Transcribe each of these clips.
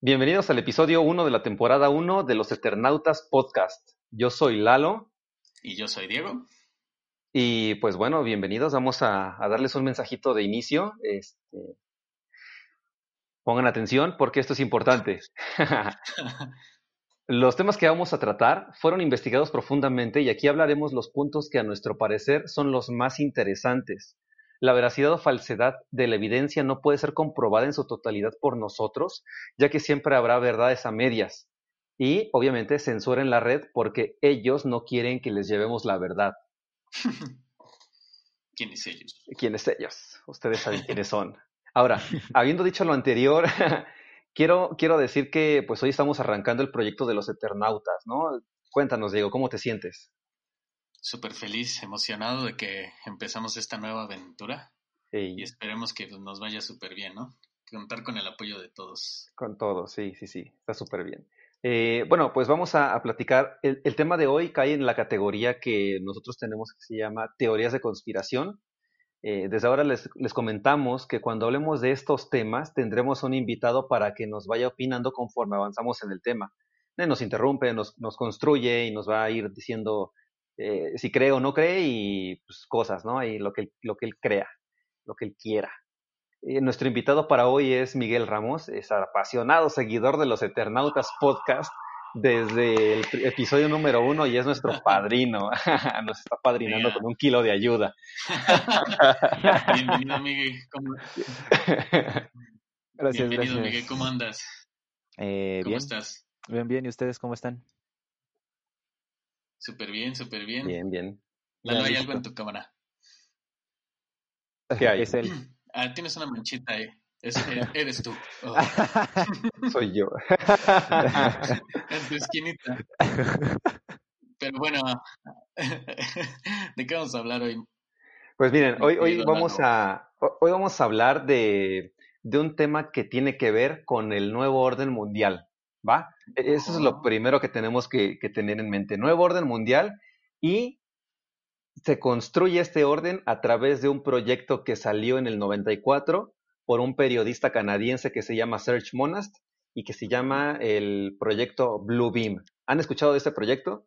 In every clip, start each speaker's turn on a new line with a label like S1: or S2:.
S1: Bienvenidos al episodio 1 de la temporada 1 de los Eternautas Podcast. Yo soy Lalo.
S2: Y yo soy Diego.
S1: Y pues bueno, bienvenidos. Vamos a, darles un mensajito de inicio. Este, pongan atención porque esto es importante. los temas que vamos a tratar fueron investigados profundamente y aquí hablaremos los puntos que a nuestro parecer son los más interesantes. La veracidad o falsedad de la evidencia no puede ser comprobada en su totalidad por nosotros, ya que siempre habrá verdades a medias. Y obviamente censura en la red porque ellos no quieren que les llevemos la verdad.
S2: ¿Quiénes ellos?
S1: ¿Quiénes ellos? Ustedes saben quiénes son. Ahora, habiendo dicho lo anterior, quiero, quiero decir que pues hoy estamos arrancando el proyecto de los Eternautas, ¿no? Cuéntanos, Diego, ¿cómo te sientes?
S2: Súper feliz, emocionado de que empezamos esta nueva aventura y esperemos que nos vaya súper bien, ¿no? Contar con el apoyo de todos.
S1: Con todos, sí, sí, sí, está súper bien. Eh, bueno, pues vamos a, platicar. El, tema de hoy cae en la categoría que nosotros tenemos que se llama teorías de conspiración. Eh, desde ahora les, les, comentamos que cuando hablemos de estos temas tendremos un invitado para que nos vaya opinando conforme avanzamos en el tema. Eh, nos interrumpe, nos, nos construye y nos va a ir diciendo eh, si cree o no cree y pues, cosas, ¿no? Y lo que, lo que él crea, lo que él quiera. Eh, nuestro invitado para hoy es Miguel Ramos, es apasionado seguidor de los Eternautas Podcast desde el episodio número uno y es nuestro padrino. Nos está padrinando con un kilo de ayuda.
S2: Bienvenido, Miguel. ¿Cómo...
S3: Gracias,
S2: Bienvenido, Miguel. ¿Cómo andas?
S3: Eh,
S2: ¿Cómo
S3: bien.
S2: estás?
S3: Bien, bien. ¿Y ustedes cómo están?
S2: Súper bien, súper bien.
S1: Bien, bien.
S2: Lalo, hay algo en tu cámara.
S1: ¿Qué hay?
S3: Es él.
S2: Ah, tienes una manchita ahí. Es, eres tú. Oh.
S1: Soy yo.
S2: en tu esquinita. Pero bueno, ¿de qué vamos a hablar hoy?
S1: Pues miren, hoy, hoy, vamos, a, hoy vamos a hablar de, de un tema que tiene que ver con el nuevo orden mundial. ¿Va? E-, eso es lo primero que tenemos que, tener en mente. Nuevo orden mundial y se construye este orden a través de un proyecto que salió en el 94 por un periodista canadiense que se llama Serge Monast y que se llama el proyecto Blue Beam. ¿Han escuchado de este proyecto?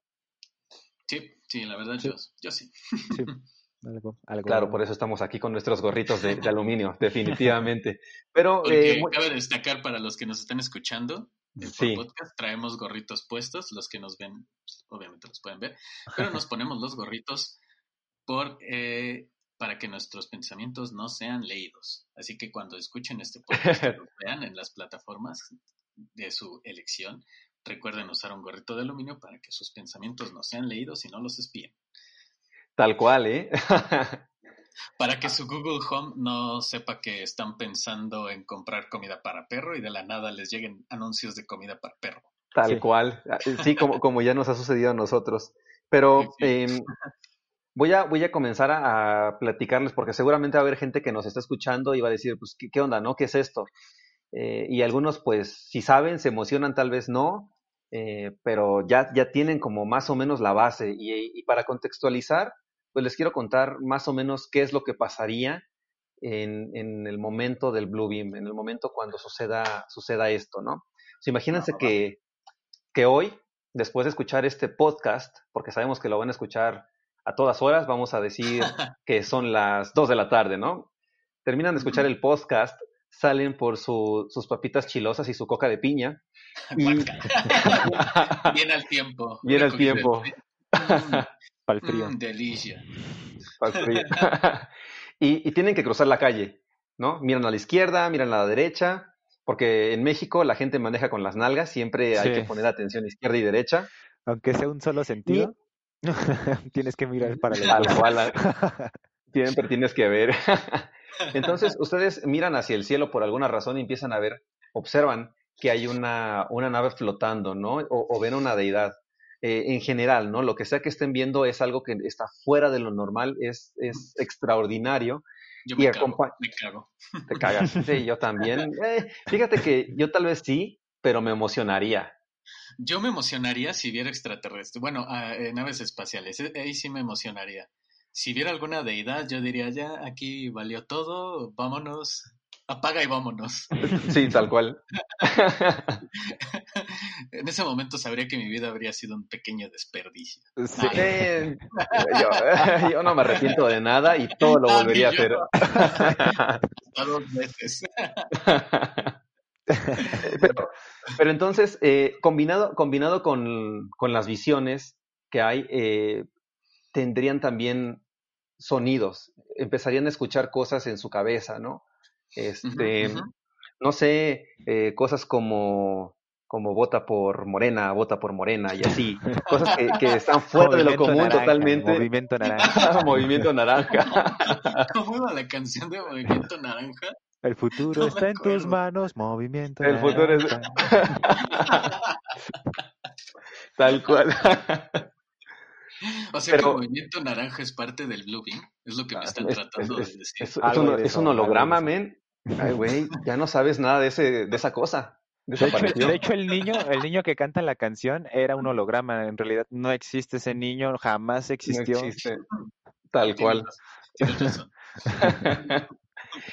S2: Sí, sí, la verdad Yo, sí.
S1: claro, por eso estamos aquí con nuestros gorritos de, aluminio, definitivamente. Pero
S2: eh, cabe destacar para los que nos están escuchando en podcast traemos gorritos puestos, los que nos ven, pues, obviamente los pueden ver, pero nos ponemos los gorritos por, eh, para que nuestros pensamientos no sean leídos. Así que cuando escuchen este podcast, lo vean en las plataformas de su elección, recuerden usar un gorrito de aluminio para que sus pensamientos no sean leídos y no los espíen.
S1: Tal cual, ¿eh?
S2: para que su Google Home no sepa que están pensando en comprar comida para perro y de la nada les lleguen anuncios de comida para perro.
S1: Tal cual, ah, sí, como, como ya nos ha sucedido a nosotros. Pero em, voy, a, voy a comenzar a, platicarles porque seguramente va a haber gente que nos está escuchando y va a decir, pues, ¿qué, onda, no? ¿Qué es esto? Eh, y algunos, pues, si saben, se emocionan, tal vez no, eh, pero ya, ya tienen como más o menos la base. y para contextualizar, pues les quiero contar más o menos qué es lo que pasaría en, en el momento del Blue Beam, en el momento cuando suceda, suceda esto, ¿no? imagínense que, que hoy, después de escuchar este podcast, porque sabemos que lo van a escuchar a todas horas, vamos a decir que son las 2 de la tarde, ¿no? Terminan de escuchar el podcast, salen por su, sus papitas chilosas y su coca de piña.
S2: Bien al tiempo.
S1: Bien al tiempo.
S3: Para el frío.
S2: Mm, delicia.
S1: y, tienen que cruzar la calle, ¿no? Miran a la izquierda, miran a la derecha, porque en México la gente maneja con las nalgas, siempre hay que poner atención izquierda y derecha.
S3: Aunque sea un solo sentido, tienes que mirar para el
S1: Tal cual. siempre tienes que ver. Entonces, ustedes miran hacia el cielo por alguna razón y empiezan a ver, observan que hay una, una nave flotando, ¿no? O, ven una deidad. Eh, en general, ¿no? Lo que sea que estén viendo es algo que está fuera de lo normal, es, es extraordinario.
S2: Yo me, cago, me cago.
S1: Te cagas. Sí, yo también. Eh, fíjate que yo tal vez sí, pero me emocionaría.
S2: Yo me emocionaría si viera extraterrestres. Bueno, ah, eh, naves espaciales. Ahí sí me emocionaría. Si viera alguna deidad, yo diría, ya, aquí valió todo, vámonos apaga y vámonos.
S1: Sí, tal cual.
S2: en ese momento sabría que mi vida habría sido un pequeño desperdicio.
S1: Sí. Yo, no me arrepiento de nada y todo lo ah, volvería a hacer.
S2: A dos veces.
S1: Pero, entonces, eh, combinado, combinado con, con, las visiones que hay, eh, tendrían también sonidos, empezarían a escuchar cosas en su cabeza, ¿no? Este, no sé, eh, cosas como como vota por Morena, vota por Morena y así, cosas que, que están fuera de lo común totalmente.
S3: Movimiento naranja.
S1: movimiento naranja.
S2: ¿Cómo iba la canción de Movimiento Naranja?
S3: El futuro está en tus manos, movimiento
S1: El futuro es... Tal cual.
S2: O sea que el movimiento naranja es parte del Blue Beam, es lo que me ah, están tratando de decir.
S1: Es, es un, holograma, men. Ay, güey, ya no sabes nada de, ese, de esa cosa.
S3: De hecho, el niño, el niño que canta la canción era un holograma. En realidad no existe ese niño, jamás existió. No existe.
S1: Tal cual.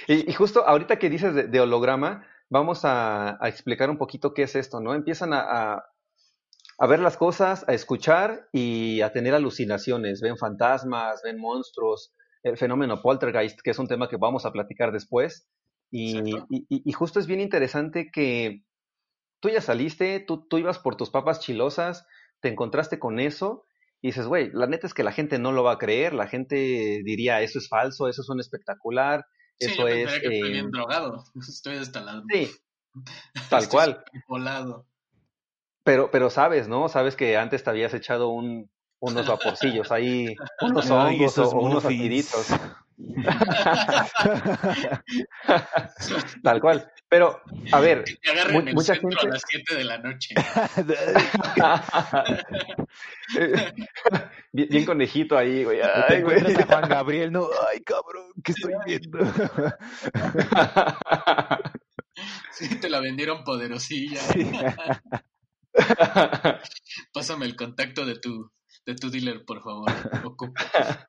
S1: y, justo ahorita que dices de, holograma, vamos a, explicar un poquito qué es esto, ¿no? Empiezan a, a, ver las cosas, a escuchar y a tener alucinaciones. Ven fantasmas, ven monstruos, el fenómeno poltergeist, que es un tema que vamos a platicar después. Y, y, justo es bien interesante que tú ya saliste, tú, tú ibas por tus papas chilosas, te encontraste con eso y dices, güey, la neta es que la gente no lo va a creer, la gente diría, eso es falso, eso es un espectacular,
S2: sí,
S1: eso
S2: es... Que estoy bien eh, drogado, estoy hasta la...
S1: Sí, tal cual. Pero, pero sabes, ¿no? Sabes que antes te habías echado un, unos vaporcillos ahí, unos hongos o, unos aciditos. Tal cual. Pero, a ver, mucha gente.
S2: A las 7 de la noche.
S1: bien, conejito ahí, güey.
S3: Ay, güey. A Juan Gabriel, no. Ay, cabrón, ¿qué estoy viendo?
S2: sí, te la vendieron poderosilla. Pásame el contacto de tu, de tu dealer, por favor.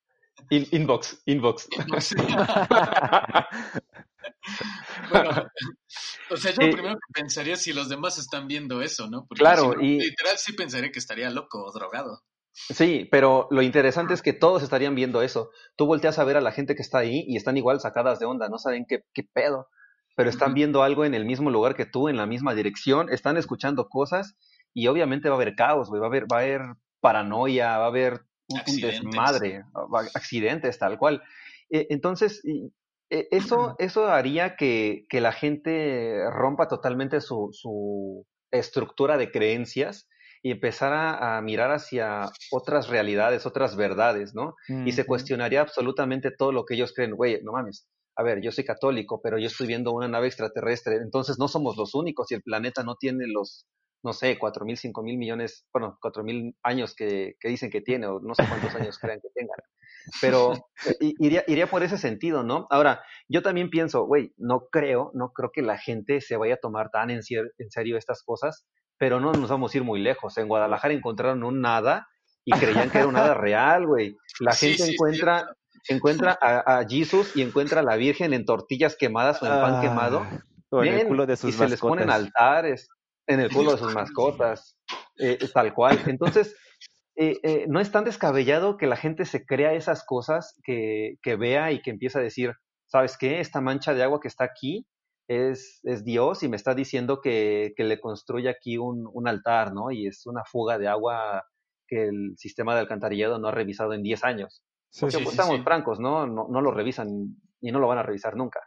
S1: inbox, inbox.
S2: bueno, o sea, yo primero pensaría si los demás están viendo eso, ¿no?
S1: Porque claro, y
S2: literal sí pensaría que estaría loco o drogado.
S1: Sí, pero lo interesante es que todos estarían viendo eso. Tú volteas a ver a la gente que está ahí y están igual sacadas de onda, no saben qué, qué pedo, pero están viendo algo en el mismo lugar que tú, en la misma dirección, están escuchando cosas y obviamente va a haber caos, güey, va a haber, va a haber paranoia, va a haber un, desmadre, accidentes, tal cual. E, entonces, e, eso, eso haría que, que, la gente rompa totalmente su, su estructura de creencias y empezara a mirar hacia otras realidades, otras verdades, ¿no? Y se cuestionaría absolutamente todo lo que ellos creen. Güey, no mames, a ver, yo soy católico, pero yo estoy viendo una nave extraterrestre, entonces no somos los únicos y el planeta no tiene los, no sé, cuatro mil, cinco mil millones, bueno, cuatro mil años que, que, dicen que tiene, o no sé cuántos años crean que tengan. Pero iría, iría por ese sentido, ¿no? Ahora, yo también pienso, güey, no creo, no creo que la gente se vaya a tomar tan en, en serio estas cosas, pero no nos vamos a ir muy lejos. En Guadalajara encontraron un nada y creían que era un nada real, güey. La gente encuentra, encuentra a, a, Jesus y encuentra a la Virgen en tortillas quemadas o en pan quemado.
S3: Ah, en el culo de sus
S1: y se les ponen altares en el culo de sus mascotas, eh, tal cual. Entonces, eh, eh, no es tan descabellado que la gente se crea esas cosas, que, que, vea y que empieza a decir, ¿sabes qué? Esta mancha de agua que está aquí es, es Dios y me está diciendo que, que le construye aquí un, un, altar, ¿no? Y es una fuga de agua que el sistema de alcantarillado no ha revisado en 10 años. Porque pues, estamos francos, ¿no? ¿no? No lo revisan y no lo van a revisar nunca.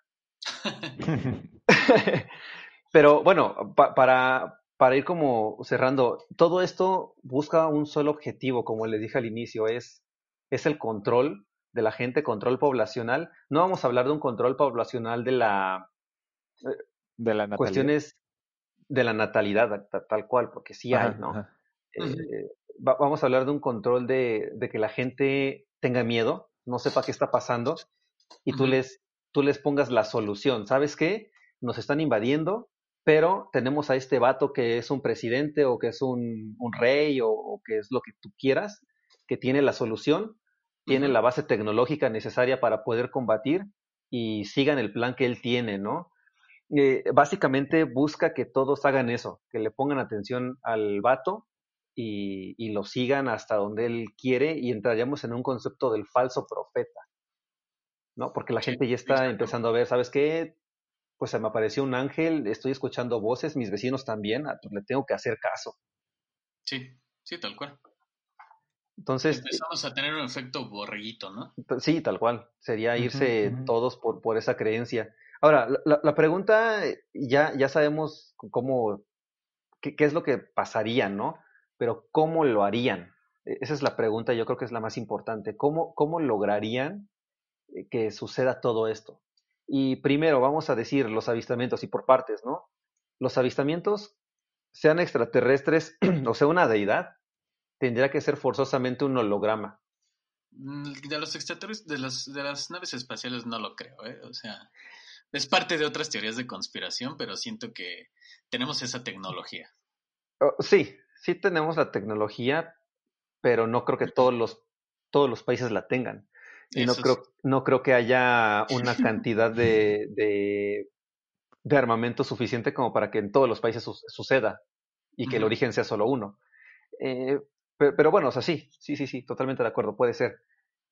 S1: Pero bueno, para, para ir como cerrando, todo esto busca un solo objetivo, como les dije al inicio, es, es el control de la gente, control poblacional. No vamos a hablar de un control poblacional de la...
S3: De la
S1: cuestiones de la natalidad tal cual, porque sí hay, ¿no? Eh, vamos a hablar de un control de, de, que la gente tenga miedo, no sepa qué está pasando y tú, les, tú les pongas la solución. ¿Sabes qué? Nos están invadiendo, pero tenemos a este vato que es un presidente o que es un, un rey o, que es lo que tú quieras, que tiene la solución, tiene la base tecnológica necesaria para poder combatir y sigan el plan que él tiene, ¿no? Eh, básicamente busca que todos hagan eso, que le pongan atención al vato y, y, lo sigan hasta donde él quiere y entraríamos en un concepto del falso profeta, ¿no? Porque la gente ya está empezando a ver, ¿sabes qué? Pues se me apareció un ángel, estoy escuchando voces, mis vecinos también, ah, pues le tengo que hacer caso.
S2: Sí, sí, tal cual.
S1: Entonces.
S2: Empezamos a tener un efecto borreguito, ¿no?
S1: Sí, tal cual. Sería irse todos por, por esa creencia. Ahora, la, la, pregunta, ya, ya sabemos cómo, qué, qué, es lo que pasaría, ¿no? Pero ¿cómo lo harían? E, esa es la pregunta, yo creo que es la más importante. ¿Cómo, cómo lograrían eh, que suceda todo esto? Y primero, vamos a decir los avistamientos y por partes, ¿no? Los avistamientos, sean extraterrestres o sea una deidad, tendría que ser forzosamente un holograma.
S2: Mm, de los extraterrestres, de las, de las naves espaciales no lo creo, ¿eh? O sea, es parte de otras teorías de conspiración, pero siento que tenemos esa tecnología.
S1: Oh, sí, sí tenemos la tecnología, pero no creo que todos los, todos los países la tengan. Y no creo, no creo que haya una cantidad de, de, de, armamento suficiente como para que en todos los países suceda y que el origen sea solo uno. Eh, pero, bueno, o sea, sí, sí, sí, sí, totalmente de acuerdo, puede ser.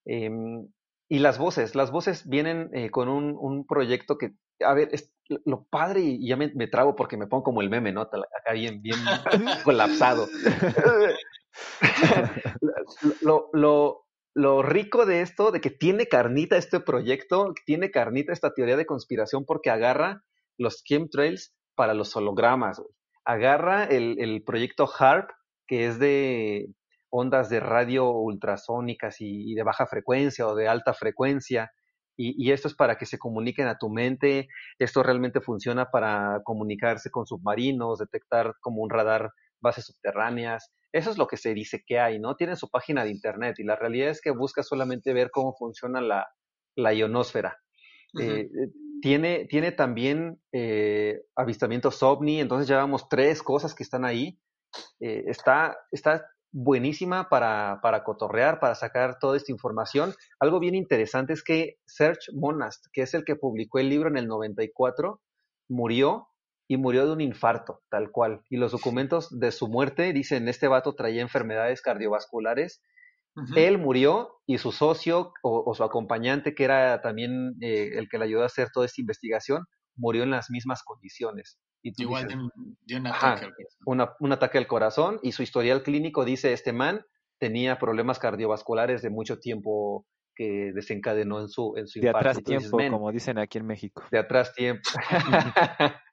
S1: Em, y las voces, las voces vienen eh, con un, un, proyecto que, a ver, es lo padre y ya me, me trago porque me pongo como el meme, ¿no? Acá bien, bien colapsado. lo, lo, lo rico de esto, de que tiene carnita este proyecto, tiene carnita esta teoría de conspiración porque agarra los chemtrails para los hologramas, agarra el, el proyecto HARP, que es de ondas de radio ultrasónicas y, de baja frecuencia o de alta frecuencia. Y, esto es para que se comuniquen a tu mente. Esto realmente funciona para comunicarse con submarinos, detectar como un radar bases subterráneas. Eso es lo que se dice que hay, ¿no? Tienen su página de internet y la realidad es que busca solamente ver cómo funciona la, la ionosfera. Eh, eh, tiene, tiene también eh, avistamientos ovni, entonces llevamos tres cosas que están ahí. está, está buenísima para, para cotorrear, para sacar toda esta información. Algo bien interesante es que Serge Monast, que es el que publicó el libro en el 94, murió y murió de un infarto, tal cual. Y los documentos de su muerte dicen, este vato traía enfermedades cardiovasculares. Él murió y su socio o, su acompañante, que era también eh, el que le ayudó a hacer toda esta investigación, murió en las mismas condiciones.
S2: Igual de un, ataque al
S1: corazón. un ataque al corazón y su historial clínico dice este man tenía problemas cardiovasculares de mucho tiempo que desencadenó en su, en su
S3: De atrás tiempo, como dicen aquí en México.
S1: De atrás tiempo.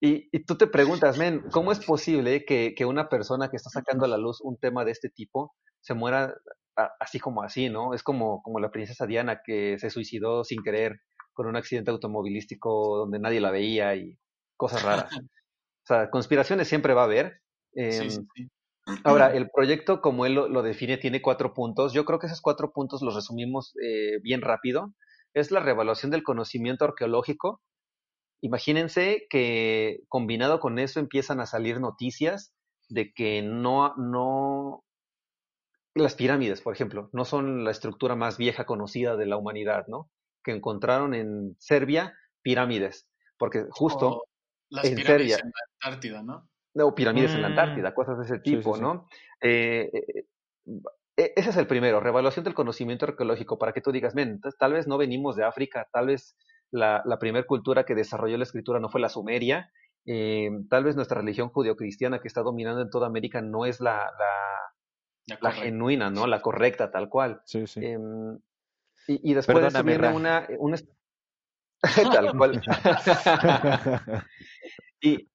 S1: y, y, tú te preguntas, men, ¿cómo es posible que, que, una persona que está sacando a la luz un tema de este tipo se muera así como así, ¿no? Es como, como la princesa Diana que se suicidó sin querer con un accidente automovilístico donde nadie la veía y cosas raras. o sea, conspiraciones siempre va a haber. Em, ahora, el proyecto, como él lo, define, tiene cuatro puntos. Yo creo que esos cuatro puntos los resumimos eh, bien rápido. Es la revaluación del conocimiento arqueológico. Imagínense que combinado con eso empiezan a salir noticias de que no, no, las pirámides, por ejemplo, no son la estructura más vieja conocida de la humanidad, ¿no? Que encontraron en Serbia pirámides, porque justo
S2: las en pirámides en la Antártida, ¿no? No,
S1: pirámides en la Antártida, mm. cosas de ese tipo, ¿no? Eh, eh, eh, ese es el primero, revaluación del conocimiento arqueológico, para que tú digas, men, tal vez no venimos de África, tal vez la, la primera cultura que desarrolló la escritura no fue la sumeria, tal vez nuestra religión judio-cristiana que está dominando en toda América no es la, la, la, genuina, ¿no? La correcta, tal cual.
S3: Sí, sí.
S1: Em, y, y, después de eso viene una, una, Tal cual. y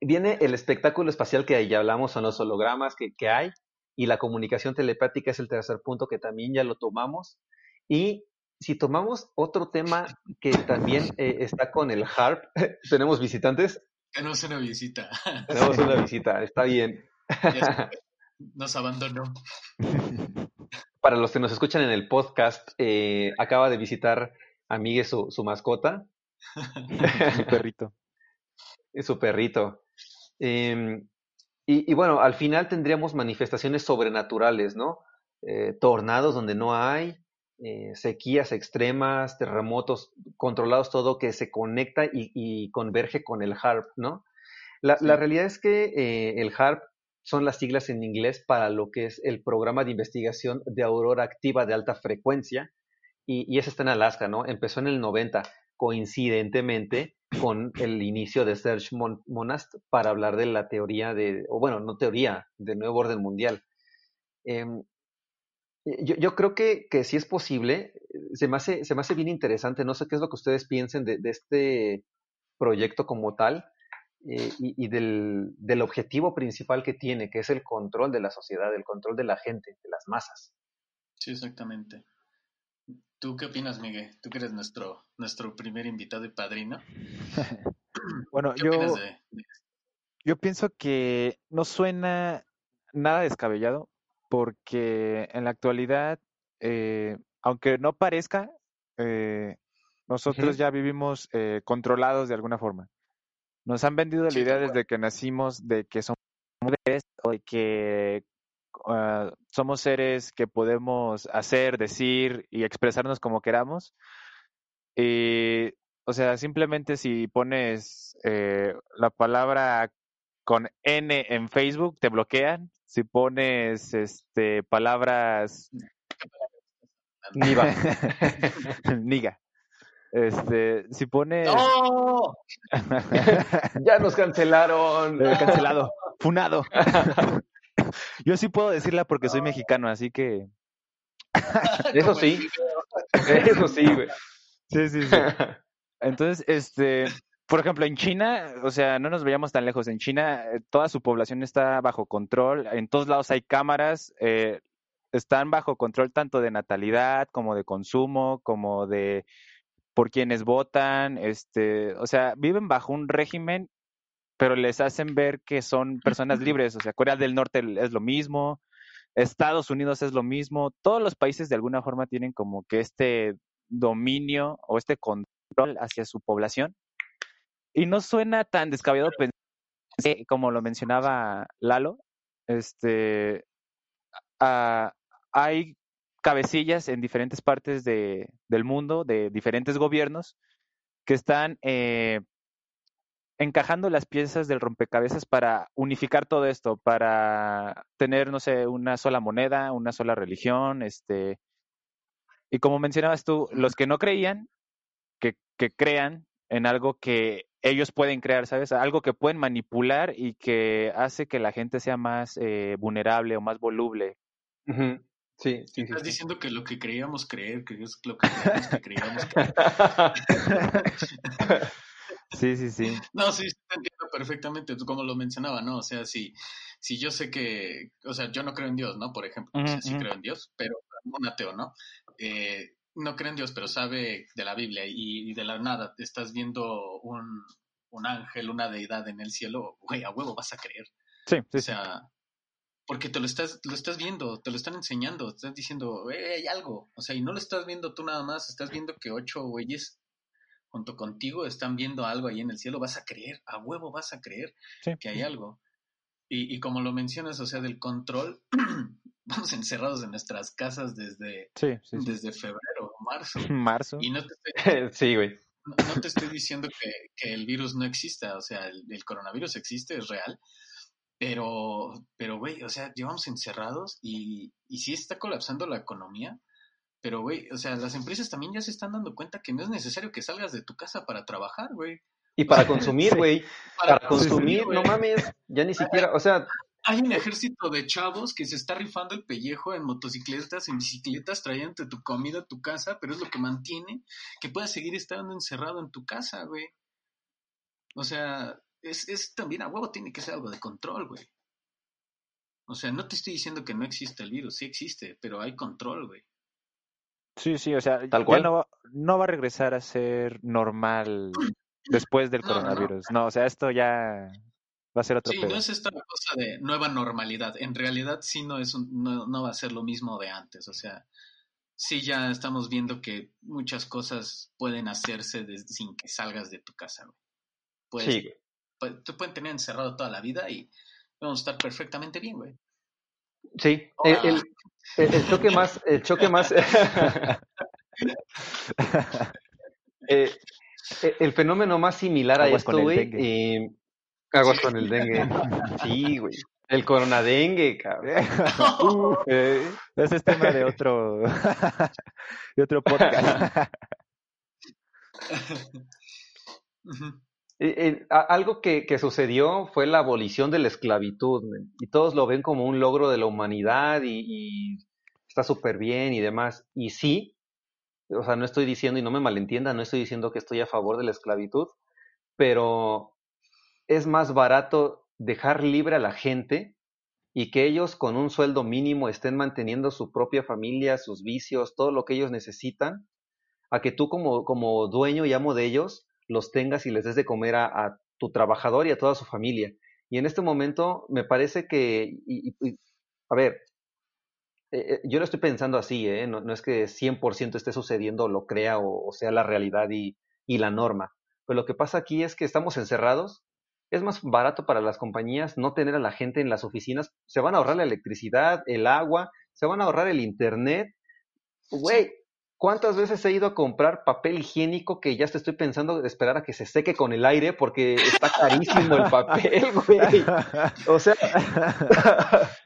S1: viene el espectáculo espacial que ya hablamos, son los hologramas que, que, hay, y la comunicación telepática es el tercer punto que también ya lo tomamos. Y si tomamos otro tema que también eh, está con el HARP, tenemos visitantes.
S2: Tenemos una visita.
S1: Tenemos una visita, está bien.
S2: Nos abandonó.
S1: Para los que nos escuchan en el podcast, eh, acaba de visitar a Miguel su, su mascota.
S3: su perrito.
S1: su perrito. Em, y, bueno, al final tendríamos manifestaciones sobrenaturales, ¿no? Eh, tornados donde no hay, eh, sequías extremas, terremotos controlados, todo que se conecta y, converge con el HARP, ¿no? La, realidad es que eh, el HARP son las siglas en inglés para lo que es el programa de investigación de aurora activa de alta frecuencia y, y ese está en Alaska, ¿no? Empezó en el 90, coincidentemente con el inicio de Serge Monast para hablar de la teoría de, o bueno, no teoría, del nuevo orden mundial. Em, yo, yo, creo que, que sí es posible, se me, hace, se me hace bien interesante, no sé qué es lo que ustedes piensen de, de este proyecto como tal eh, y, y del, del, objetivo principal que tiene, que es el control de la sociedad, el control de la gente, de las masas.
S2: Sí, exactamente. ¿Tú qué opinas, Miguel? Tú que eres nuestro, nuestro primer invitado y padrino.
S3: bueno, yo, yo pienso que no suena nada descabellado porque en la actualidad, eh, aunque no parezca, eh, nosotros ya vivimos eh, controlados de alguna forma. Nos han vendido la idea desde que nacimos de que somos o de que Ah, somos seres que podemos hacer, decir y expresarnos como queramos. Y, o sea, simplemente si pones eh, la palabra con N en Facebook, te bloquean. Si pones este palabras
S1: Niga.
S3: Niga. Este, si pones.
S1: ¡No! ya nos cancelaron.
S3: Cancelado. Funado. Yo sí puedo decirla porque soy mexicano, así que.
S1: Eso sí. Eso sí, güey.
S3: Sí, sí, sí. Entonces, este, por ejemplo, en China, o sea, no nos veíamos tan lejos. En China, eh, toda su población está bajo control. En todos lados hay cámaras. Eh, están bajo control tanto de natalidad como de consumo, como de por quienes votan. Este, o sea, viven bajo un régimen pero les hacen ver que son personas libres. O sea, Corea del Norte es lo mismo, Estados Unidos es lo mismo, todos los países de alguna forma tienen como que este dominio o este control hacia su población. Y no suena tan descabellado pensar, como lo mencionaba Lalo, este, hay cabecillas en diferentes partes de, del mundo, de diferentes gobiernos, que están eh, encajando las piezas del rompecabezas para unificar todo esto, para tener, no sé, una sola moneda, una sola religión, este, y como mencionabas tú, los que no creían, que, que crean en algo que ellos pueden crear, ¿sabes? Algo que pueden manipular y que hace que la gente sea más eh, vulnerable o más voluble.
S1: Sí, sí,
S2: Estás diciendo que lo que creíamos creer, que es lo que creíamos creer.
S3: Sí, sí, sí.
S2: No, sí, te entiendo perfectamente, como lo mencionaba, ¿no? O sea, si, si yo sé que, o sea, yo no creo en Dios, ¿no? Por ejemplo, sí creo en Dios, pero un ateo, ¿no? Eh, no cree en Dios, pero sabe de la Biblia y, de la nada estás viendo un, un, ángel, una deidad en el cielo, güey, a huevo vas a creer.
S3: Sí, sí.
S2: O sea, porque te lo estás, lo estás viendo, te lo están enseñando, te estás diciendo, hay algo. O sea, y no lo estás viendo tú nada más, estás viendo que ocho güeyes junto contigo están viendo algo ahí en el cielo, vas a creer, a huevo vas a creer que hay algo. Y, como lo mencionas, o sea, del control, vamos encerrados en nuestras casas desde, desde febrero, marzo.
S3: Marzo.
S2: Y no te estoy,
S1: sí, güey.
S2: No, te estoy diciendo que, el virus no exista, o sea, el, el, coronavirus existe, es real, pero, pero, güey, o sea, llevamos encerrados y, y sí está colapsando la economía, pero, güey, o sea, las empresas también ya se están dando cuenta que no es necesario que salgas de tu casa para trabajar, güey.
S1: Y para consumir, güey. Para, consumir, no mames. Ya ni siquiera, o sea.
S2: Hay un ejército de chavos que se está rifando el pellejo en motocicletas, en bicicletas, trayéndote tu comida a tu casa, pero es lo que mantiene que puedas seguir estando encerrado en tu casa, güey. O sea, es, es también a huevo tiene que ser algo de control, güey. O sea, no te estoy diciendo que no existe el virus, sí existe, pero hay control, güey.
S3: Sí, sí, o sea, Tal cual. no, va, no va a regresar a ser normal después del coronavirus. No. o sea, esto ya va a ser otro
S2: Sí, no es esta cosa de nueva normalidad. En realidad sí no, es no, no va a ser lo mismo de antes. O sea, sí ya estamos viendo que muchas cosas pueden hacerse sin que salgas de tu casa, güey. sí. te pueden tener encerrado toda la vida y vamos a estar perfectamente bien, güey.
S1: Sí, el, el, choque más, el choque más, eh, el fenómeno más similar a esto, güey, eh, aguas con el dengue, sí, güey, el coronadengue, cabrón.
S3: Eh, ese es tema de otro, de otro podcast.
S1: algo que, sucedió fue la abolición de la esclavitud, y todos lo ven como un logro de la humanidad y, está súper bien y demás. Y sí, o sea, no estoy diciendo, y no me malentienda, no estoy diciendo que estoy a favor de la esclavitud, pero es más barato dejar libre a la gente y que ellos con un sueldo mínimo estén manteniendo su propia familia, sus vicios, todo lo que ellos necesitan, a que tú como, como dueño y amo de ellos los tengas y les des de comer a, tu trabajador y a toda su familia. Y en este momento me parece que, a ver, eh, eh, yo lo estoy pensando así, ¿eh? no, es que 100% esté sucediendo, lo crea o, sea la realidad y la norma. Pero lo que pasa aquí es que estamos encerrados es más barato para las compañías no tener a la gente en las oficinas. Se van a ahorrar la electricidad, el agua, se van a ahorrar el internet. Güey, ¿cuántas veces he ido a comprar papel higiénico que ya te estoy pensando de esperar a que se seque con el aire porque está carísimo el papel, güey? O sea...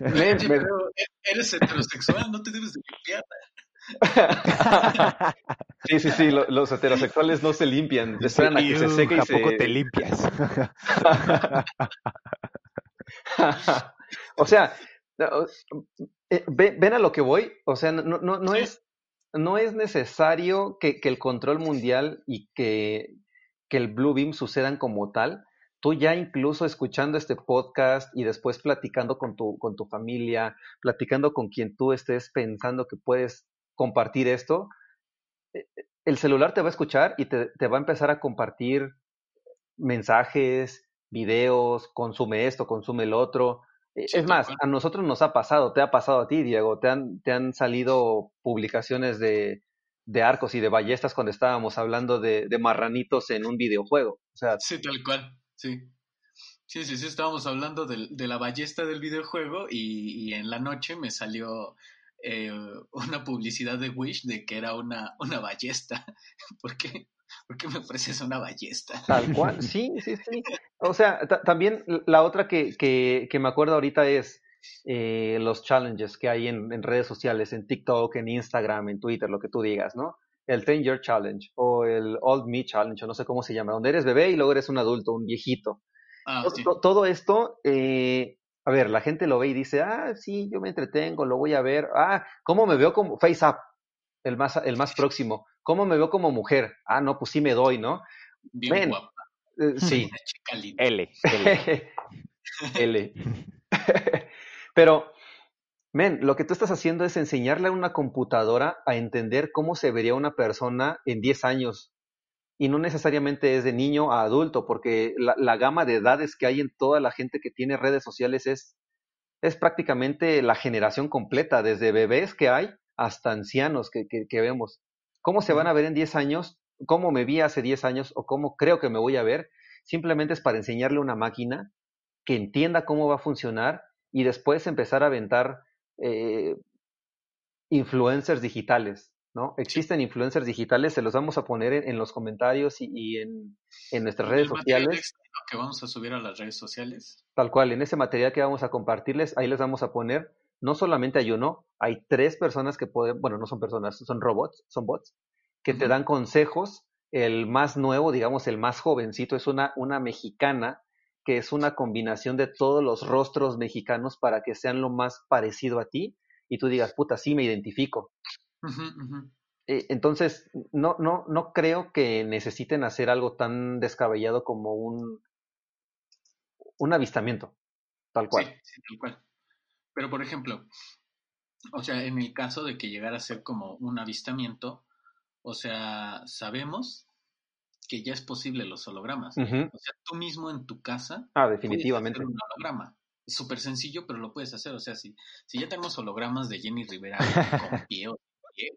S2: Eres heterosexual, no te debes de limpiar.
S1: Sí, sí, sí, los heterosexuales no se limpian, esperan a que se seque y
S3: tampoco te limpias.
S1: o sea, eh, ven a lo que voy, o sea, no, no, no es no es necesario que, que el control mundial y que, que el Blue Beam sucedan como tal. Tú ya incluso escuchando este podcast y después platicando con tu, con tu familia, platicando con quien tú estés pensando que puedes compartir esto, eh, el celular te va a escuchar y te, va a empezar a compartir mensajes, videos, consume esto, consume el otro. Eh, es más, a nosotros nos ha pasado, te ha pasado a ti, Diego, te han, te han salido publicaciones de, de arcos y de ballestas cuando estábamos hablando de, de, marranitos en un videojuego. O sea,
S2: sí, tal cual, sí. Sí, sí, sí, estábamos hablando de, de la ballesta del videojuego y, y, en la noche me salió eh, una publicidad de Wish de que era una, una ballesta. ¿Por qué? me ofreces una ballesta?
S1: Tal cual, sí, sí, sí. O sea, también la otra que, que, que, me acuerdo ahorita es eh, los challenges que hay en, en, redes sociales, en TikTok, en Instagram, en Twitter, lo que tú digas, ¿no? El 10 Year Challenge o el Old Me Challenge, o no sé cómo se llama, donde eres bebé y luego eres un adulto, un viejito. Ah, todo, esto eh, a ver, la gente lo ve y dice, ah, sí, yo me entretengo, lo voy a ver. Ah, ¿cómo me veo como Face Up? El más, el más próximo. ¿Cómo me veo como mujer? Ah, no, pues sí me doy, ¿no?
S2: Bien guapa.
S1: Eh, sí.
S3: L.
S1: L. L. Pero, men, lo que tú estás haciendo es enseñarle a una computadora a entender cómo se vería una persona en 10 años, y no necesariamente es de niño a adulto, porque la, gama de edades que hay en toda la gente que tiene redes sociales es, es prácticamente la generación completa, desde bebés que hay hasta ancianos que, que, vemos. ¿Cómo se van a ver en 10 años? ¿Cómo me vi hace 10 años? ¿O cómo creo que me voy a ver? Simplemente es para enseñarle una máquina que entienda cómo va a funcionar y después empezar a aventar eh, influencers digitales. ¿No? Existen influencers digitales, se los vamos a poner en, los comentarios y, en, nuestras redes sociales.
S2: Que vamos a subir a las redes sociales.
S1: Tal cual, en ese material que vamos a compartirles, ahí les vamos a poner, no solamente hay uno, hay tres personas que pueden, bueno, no son personas, son robots, son bots, que te dan consejos. El más nuevo, digamos, el más jovencito, es una, una mexicana que es una combinación de todos los rostros mexicanos para que sean lo más parecido a ti y tú digas, puta, sí me identifico. Eh, entonces, no, no, no creo que necesiten hacer algo tan descabellado como un, un avistamiento, tal cual.
S2: Sí, tal cual. Pero, por ejemplo, o sea, en el caso de que llegara a ser como un avistamiento, o sea, sabemos que ya es posible los hologramas. O sea, tú mismo en tu casa.
S1: Ah, definitivamente.
S2: un holograma. Es súper sencillo, pero lo puedes hacer. O sea, si, si ya tenemos hologramas de Jenny Rivera con pie o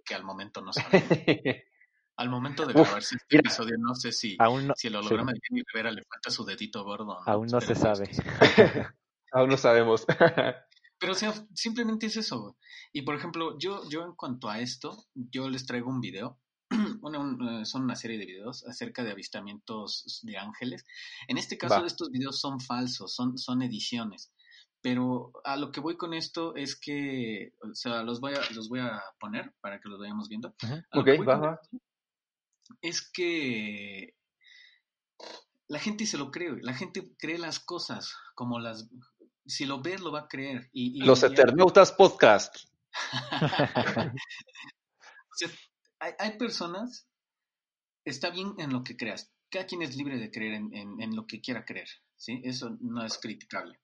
S2: que al momento no sabemos. al momento de grabarse este episodio, no sé si, si el holograma de Jenny Rivera le falta su dedito gordo.
S3: Aún no se sabe.
S1: Aún no sabemos.
S2: Pero o sea, simplemente es eso. Y por ejemplo, yo, yo en cuanto a esto, yo les traigo un video eh, son una serie de videos acerca de avistamientos de ángeles. En este caso, estos videos son falsos, son, son ediciones. Pero a lo que voy con esto es que, o sea, los voy a, los voy a poner para que los vayamos viendo.
S1: Ok, va,
S2: Es que la gente se lo cree, la gente cree las cosas como las... Si lo ves, lo va a creer. Y,
S1: los Eternautas Podcast.
S2: hay, personas, está bien en lo que creas. Cada quien es libre de creer en, lo que quiera creer, ¿sí? Eso no es criticable.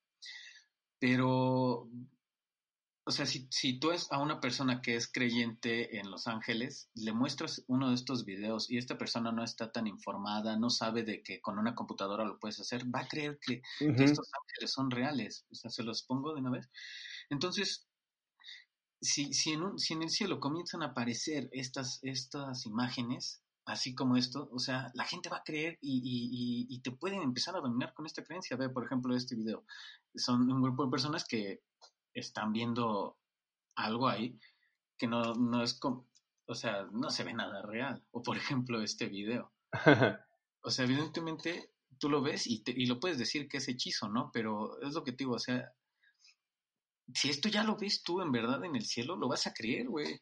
S2: Pero, o sea, si, si tú es a una persona que es creyente en Los Ángeles, le muestras uno de estos videos y esta persona no está tan informada, no sabe de que con una computadora lo puedes hacer, va a creer que, estos ángeles son reales. O sea, se los pongo de una vez. Entonces, si, si, en si en el cielo comienzan a aparecer estas, estas imágenes, así como esto, o sea, la gente va a creer y, y, y, te pueden empezar a dominar con esta creencia. Ve, por ejemplo, este video. Son un grupo de personas que están viendo algo ahí que no, no es como, o sea, no se ve nada real. O por ejemplo, este video. o sea, evidentemente tú lo ves y, te, y lo puedes decir que es hechizo, ¿no? Pero es lo que te digo, o sea, si esto ya lo ves tú en verdad en el cielo, lo vas a creer, güey.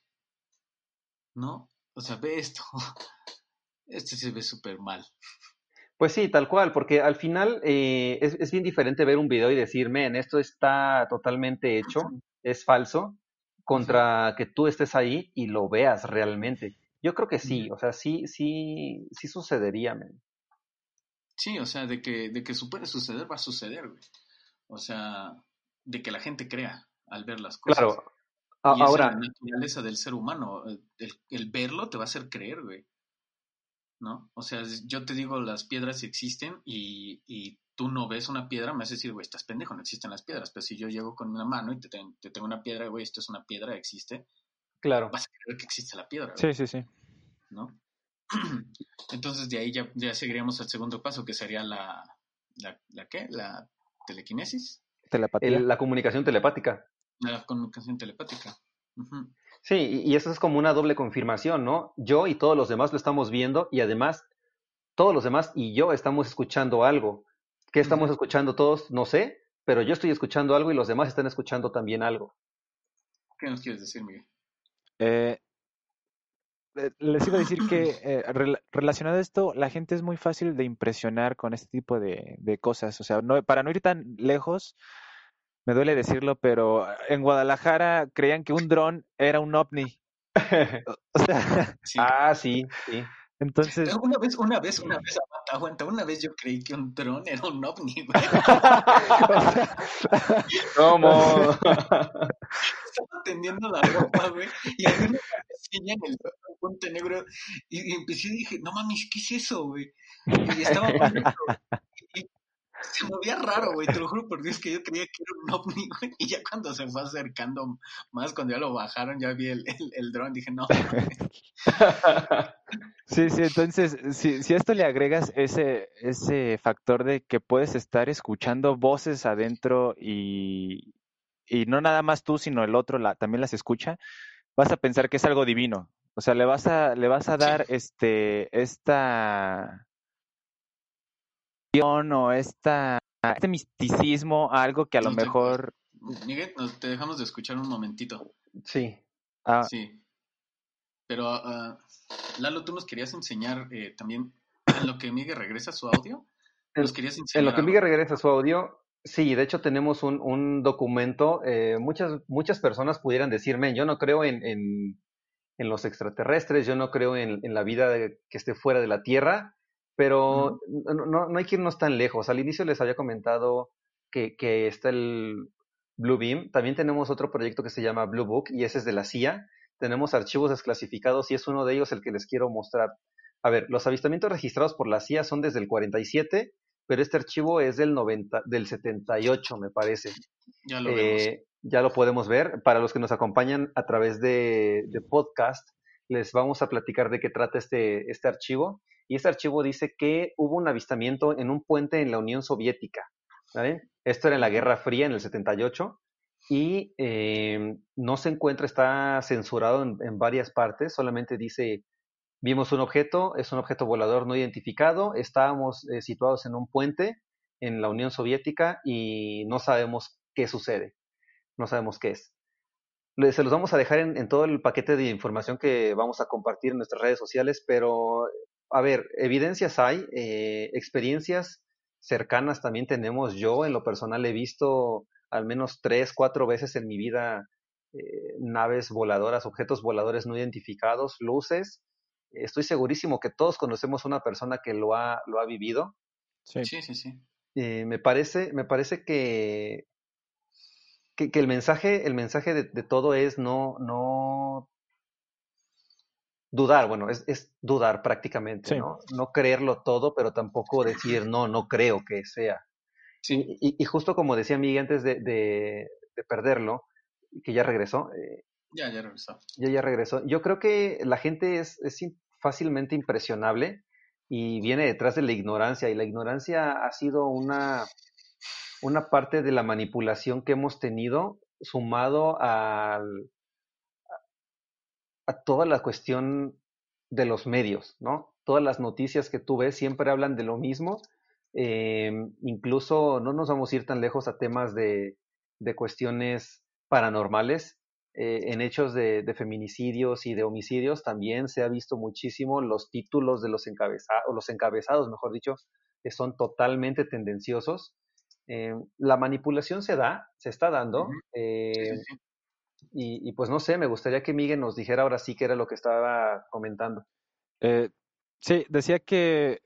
S2: ¿No? O sea, ve esto. Este se ve súper mal.
S1: Pues sí, tal cual, porque al final eh, es, es, bien diferente ver un video y decir, men, esto está totalmente hecho, es falso, contra que tú estés ahí y lo veas realmente. Yo creo que sí, o sea, sí, sí, sí sucedería, men.
S2: Sí, o sea, de que, de que puede suceder, va a suceder, güey. O sea, de que la gente crea al ver las cosas.
S1: Claro.
S2: Y ahora. Es la naturaleza del ser humano. El, verlo te va a hacer creer, güey. ¿No? O sea, yo te digo, las piedras existen y, y tú no ves una piedra, me vas a decir, güey, estás pendejo, no existen las piedras. Pero si yo llego con una mano y te, te tengo una piedra, güey, esto es una piedra, existe.
S1: Claro.
S2: Vas a creer que existe la piedra.
S3: Sí, sí, sí.
S2: ¿No? Entonces de ahí ya, ya seguiríamos al segundo paso, que sería la, la, la ¿qué? La telequinesis.
S1: La comunicación telepática.
S2: La comunicación telepática.
S1: Sí, y eso es como una doble confirmación, ¿no? Yo y todos los demás lo estamos viendo y además todos los demás y yo estamos escuchando algo. ¿Qué estamos escuchando todos? No sé, pero yo estoy escuchando algo y los demás están escuchando también algo.
S2: ¿Qué nos quieres decir, Miguel?
S3: Eh, eh les iba a decir que eh, relacionado a esto, la gente es muy fácil de impresionar con este tipo de, de cosas. O sea, no, para no ir tan lejos, me duele decirlo, pero en Guadalajara creían que un dron era un ovni.
S1: o sea, ah, sí, sí.
S3: Entonces.
S2: Una vez, una vez, una vez, aguanta, una vez yo creí que un dron era un ovni, güey.
S1: ¿Cómo?
S2: Estaba tendiendo la ropa, güey, y había una silla en el Ponte Negro, y, y, empecé y dije, no mames, ¿qué es eso, güey? Y estaba y, se movía raro, güey, te lo juro por Dios que yo creía que era un ovni, güey, y ya cuando se fue acercando más, cuando ya lo bajaron, ya vi el, el, dron, dije, no.
S3: Sí, sí, entonces, si, si a esto le agregas ese, ese factor de que puedes estar escuchando voces adentro y, y no nada más tú, sino el otro la, también las escucha, vas a pensar que es algo divino. O sea, le vas a, le vas a dar este, esta o esta, este misticismo algo que a lo mejor...
S2: Miguel, te dejamos de escuchar un momentito.
S1: Sí.
S3: Ah.
S2: Sí. Pero, uh, Lalo, tú nos querías enseñar eh, también en lo que Miguel regresa su audio. Nos querías enseñar
S1: en lo que Miguel regresa su audio, sí, de hecho tenemos un, un documento. Eh, muchas, muchas personas pudieran decirme, yo no creo en, en, en los extraterrestres, yo no creo en, en la vida que esté fuera de la Tierra, pero no, no, hay que irnos tan lejos. Al inicio les había comentado que, que está el Blue Beam. También tenemos otro proyecto que se llama Blue Book y ese es de la CIA. Tenemos archivos desclasificados y es uno de ellos el que les quiero mostrar. a ver, los avistamientos registrados por la CIA son desde el 47, pero este archivo es del 90, del 78, me parece.
S2: Ya lo eh,
S1: Ya lo podemos ver. Para los que nos acompañan a través de, de, podcast, les vamos a platicar de qué trata este, este archivo. Y este archivo dice que hubo un avistamiento en un puente en la Unión Soviética. Esto era en la Guerra Fría, en el 78 y eh, no se encuentra, está censurado en, varias partes, solamente dice, vimos un objeto, es un objeto volador no identificado, estábamos eh, situados en un puente en la Unión Soviética y no sabemos qué sucede, no sabemos qué es. Se los vamos a dejar en, todo el paquete de información que vamos a compartir en nuestras redes sociales, pero a ver, evidencias hay, eh, experiencias cercanas también tenemos. Yo en lo personal he visto al menos tres, cuatro veces en mi vida eh, naves voladoras, objetos voladores no identificados, luces. Estoy segurísimo que todos conocemos una persona que lo ha, lo ha vivido.
S2: Sí, sí, sí.
S1: Eh, me parece, me parece que, que, el mensaje, el mensaje de, todo es no, no dudar, bueno, es, es dudar prácticamente, ¿no? No creerlo todo, pero tampoco decir no, no creo que sea. Y, justo como decía Miguel antes de, de, perderlo, que ya regresó.
S2: Eh, ya, ya regresó.
S1: Ya, ya regresó. Yo creo que la gente es, es fácilmente impresionable y viene detrás de la ignorancia. Y la ignorancia ha sido una, una parte de la manipulación que hemos tenido sumado al, a toda la cuestión de los medios, ¿no? Todas las noticias que tú ves siempre hablan de lo mismo eh, incluso no nos vamos a ir tan lejos a temas de, de cuestiones paranormales. Eh, en hechos de, de, feminicidios y de homicidios también se ha visto muchísimo los títulos de los encabezados, los encabezados, mejor dicho, que son totalmente tendenciosos. Eh, la manipulación se da, se está dando. Eh, y, y, pues no sé, me gustaría que Miguel nos dijera ahora sí qué era lo que estaba comentando.
S3: sí, decía que,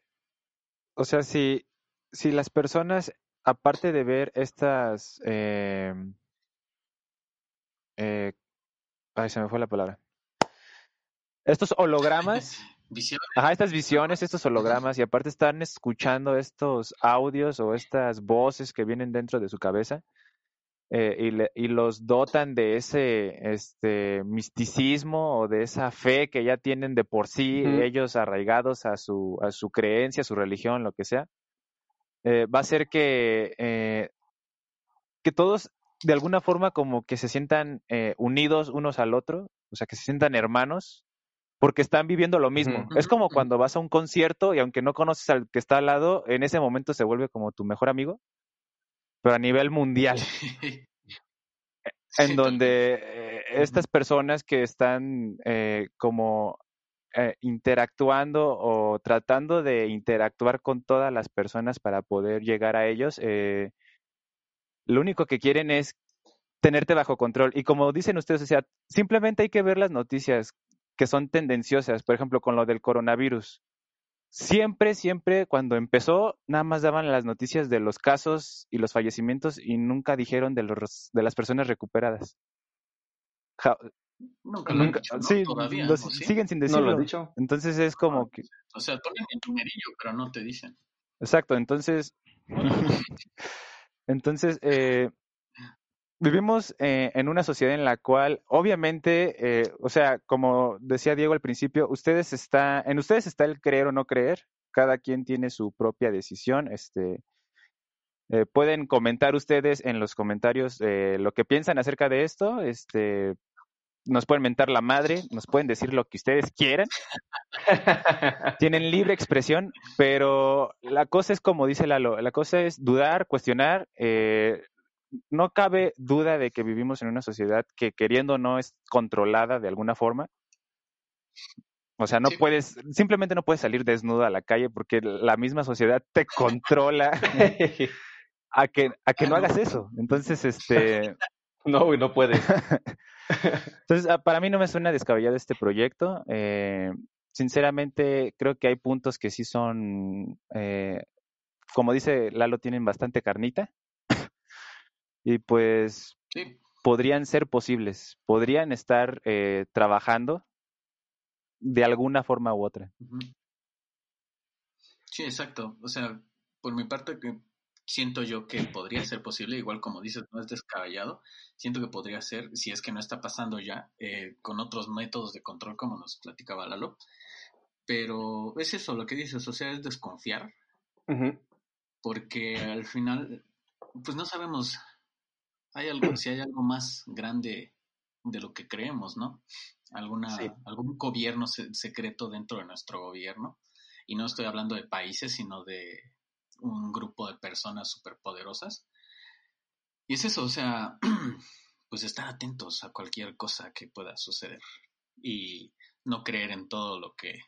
S3: o sea, si, si las personas, aparte de ver estas... Eh, eh, ay, se me fue la palabra. Estos hologramas.
S2: Visiones.
S3: Ajá, estas visiones, estos hologramas, y aparte están escuchando estos audios o estas voces que vienen dentro de su cabeza, eh, y, y, los dotan de ese este, misticismo o de esa fe que ya tienen de por sí ellos arraigados a su, a su creencia, a su religión, lo que sea. Eh, va a ser que, eh, que todos de alguna forma como que se sientan unidos unos al otro, o sea, que se sientan hermanos, porque están viviendo lo mismo. Es como cuando vas a un concierto y aunque no conoces al que está al lado, en ese momento se vuelve como tu mejor amigo, pero a nivel mundial. en donde estas personas que están como eh, interactuando o tratando de interactuar con todas las personas para poder llegar a ellos, eh, lo único que quieren es tenerte bajo control. Y como dicen ustedes, o sea, simplemente hay que ver las noticias que son tendenciosas, por ejemplo, con lo del coronavirus. Siempre, siempre, cuando empezó, nada más daban las noticias de los casos y los fallecimientos y nunca dijeron de, los, de las personas recuperadas.
S2: Nunca lo Nunca, dicho,
S3: sí, siguen sin decirlo.
S1: No lo dicho.
S3: Entonces es como que...
S2: O sea, ponen el numerillo, pero no te dicen.
S3: Exacto, entonces... entonces, eh, vivimos eh, en una sociedad en la cual, obviamente, eh, o sea, como decía Diego al principio, ustedes está, en ustedes está el creer o no creer. Cada quien tiene su propia decisión. Este, eh, pueden comentar ustedes en los comentarios lo que piensan acerca de esto. Este, nos pueden mentar la madre, nos pueden decir lo que ustedes quieran. Tienen libre expresión, pero la cosa es como dice Lalo, la cosa es dudar, cuestionar. Eh, no cabe duda de que vivimos en una sociedad que queriendo no es controlada de alguna forma. O sea, no puedes, simplemente no puedes salir desnudo a la calle porque la misma sociedad te controla a que, a que no hagas eso. Entonces, este...
S1: No, no puedes.
S3: Entonces, ah, para mí no me suena descabellado este proyecto. Eh, sinceramente, creo que hay puntos que sí son, eh, como dice Lalo, tienen bastante carnita. Y pues podrían ser posibles, podrían estar eh, trabajando de alguna forma u otra.
S2: Sí, exacto. O sea, por mi parte, que siento yo que podría ser posible, igual como dices, no es descabellado, siento que podría ser, si es que no está pasando ya, eh, con otros métodos de control, como nos platicaba Lalo. Pero es eso lo que dices, o sea, es desconfiar, porque al final, pues no sabemos, hay algo, si hay algo más grande de lo que creemos, ¿no? Alguna, algún gobierno secreto dentro de nuestro gobierno. Y no estoy hablando de países, sino de un grupo de personas superpoderosas. Y es eso, o sea, pues estar atentos a cualquier cosa que pueda suceder y no creer en todo lo que,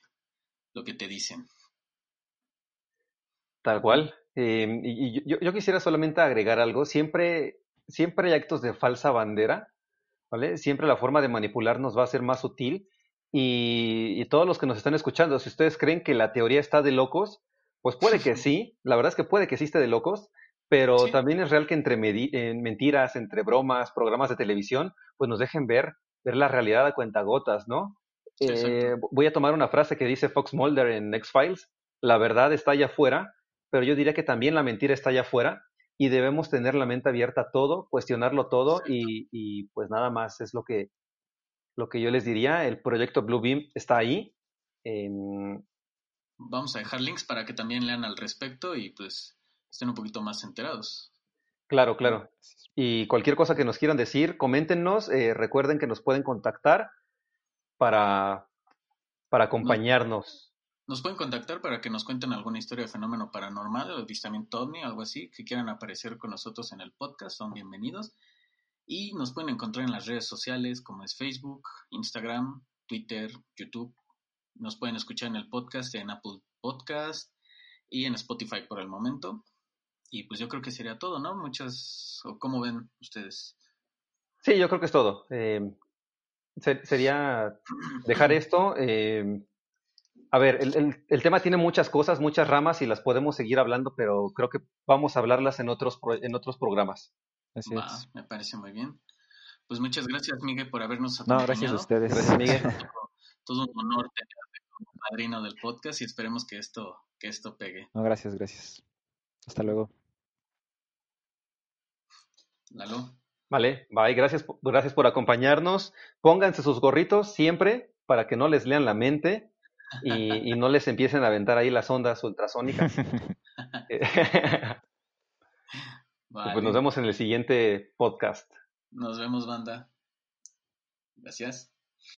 S2: lo que te dicen.
S1: Tal cual. Em, y yo, yo, quisiera solamente agregar algo. Siempre, siempre hay actos de falsa bandera, ¿vale? Siempre la forma de manipularnos va a ser más sutil. Y, y, todos los que nos están escuchando, si ustedes creen que la teoría está de locos, pues puede que sí, la verdad es que puede que existe de locos, pero también es real que entre mentiras, entre bromas, programas de televisión, pues nos dejen ver, ver la realidad a cuentagotas, ¿no? Eh, voy a tomar una frase que dice Fox Mulder en X-Files, la verdad está allá afuera, pero yo diría que también la mentira está allá afuera y debemos tener la mente abierta a todo, cuestionarlo todo y, y, pues nada más es lo que, lo que yo les diría. El proyecto Bluebeam está ahí. Eh,
S2: vamos a dejar links para que también lean al respecto y pues estén un poquito más enterados.
S1: Claro, claro. Y cualquier cosa que nos quieran decir, coméntenos. Eh, recuerden que nos pueden contactar para, para acompañarnos.
S2: Nos, pueden contactar para que nos cuenten alguna historia de fenómeno paranormal o avistamiento ovni, algo así, que quieran aparecer con nosotros en el podcast, son bienvenidos. Y nos pueden encontrar en las redes sociales como es Facebook, Instagram, Twitter, YouTube, nos pueden escuchar en el podcast, en Apple Podcast y en Spotify por el momento. Y pues yo creo que sería todo, ¿no? Muchas, ¿cómo ven ustedes?
S1: Sí, yo creo que es todo. Eh, sería dejar esto. Eh, a ver, el, el, tema tiene muchas cosas, muchas ramas y las podemos seguir hablando, pero creo que vamos a hablarlas en otros, en otros programas.
S2: Así es. Me parece muy bien. Pues muchas gracias, Miguel, por habernos
S3: acompañado. No, gracias a ustedes. Gracias, Miguel.
S2: todo un honor tenerte como padrino del podcast y esperemos que esto, que esto pegue.
S3: No, gracias, gracias. Hasta luego.
S2: Lalo.
S1: Vale, bye, gracias, gracias por acompañarnos. Pónganse sus gorritos siempre para que no les lean la mente y, no les empiecen a aventar ahí las ondas ultrasónicas. Pues nos vemos en el siguiente podcast.
S2: Nos vemos, banda. Gracias.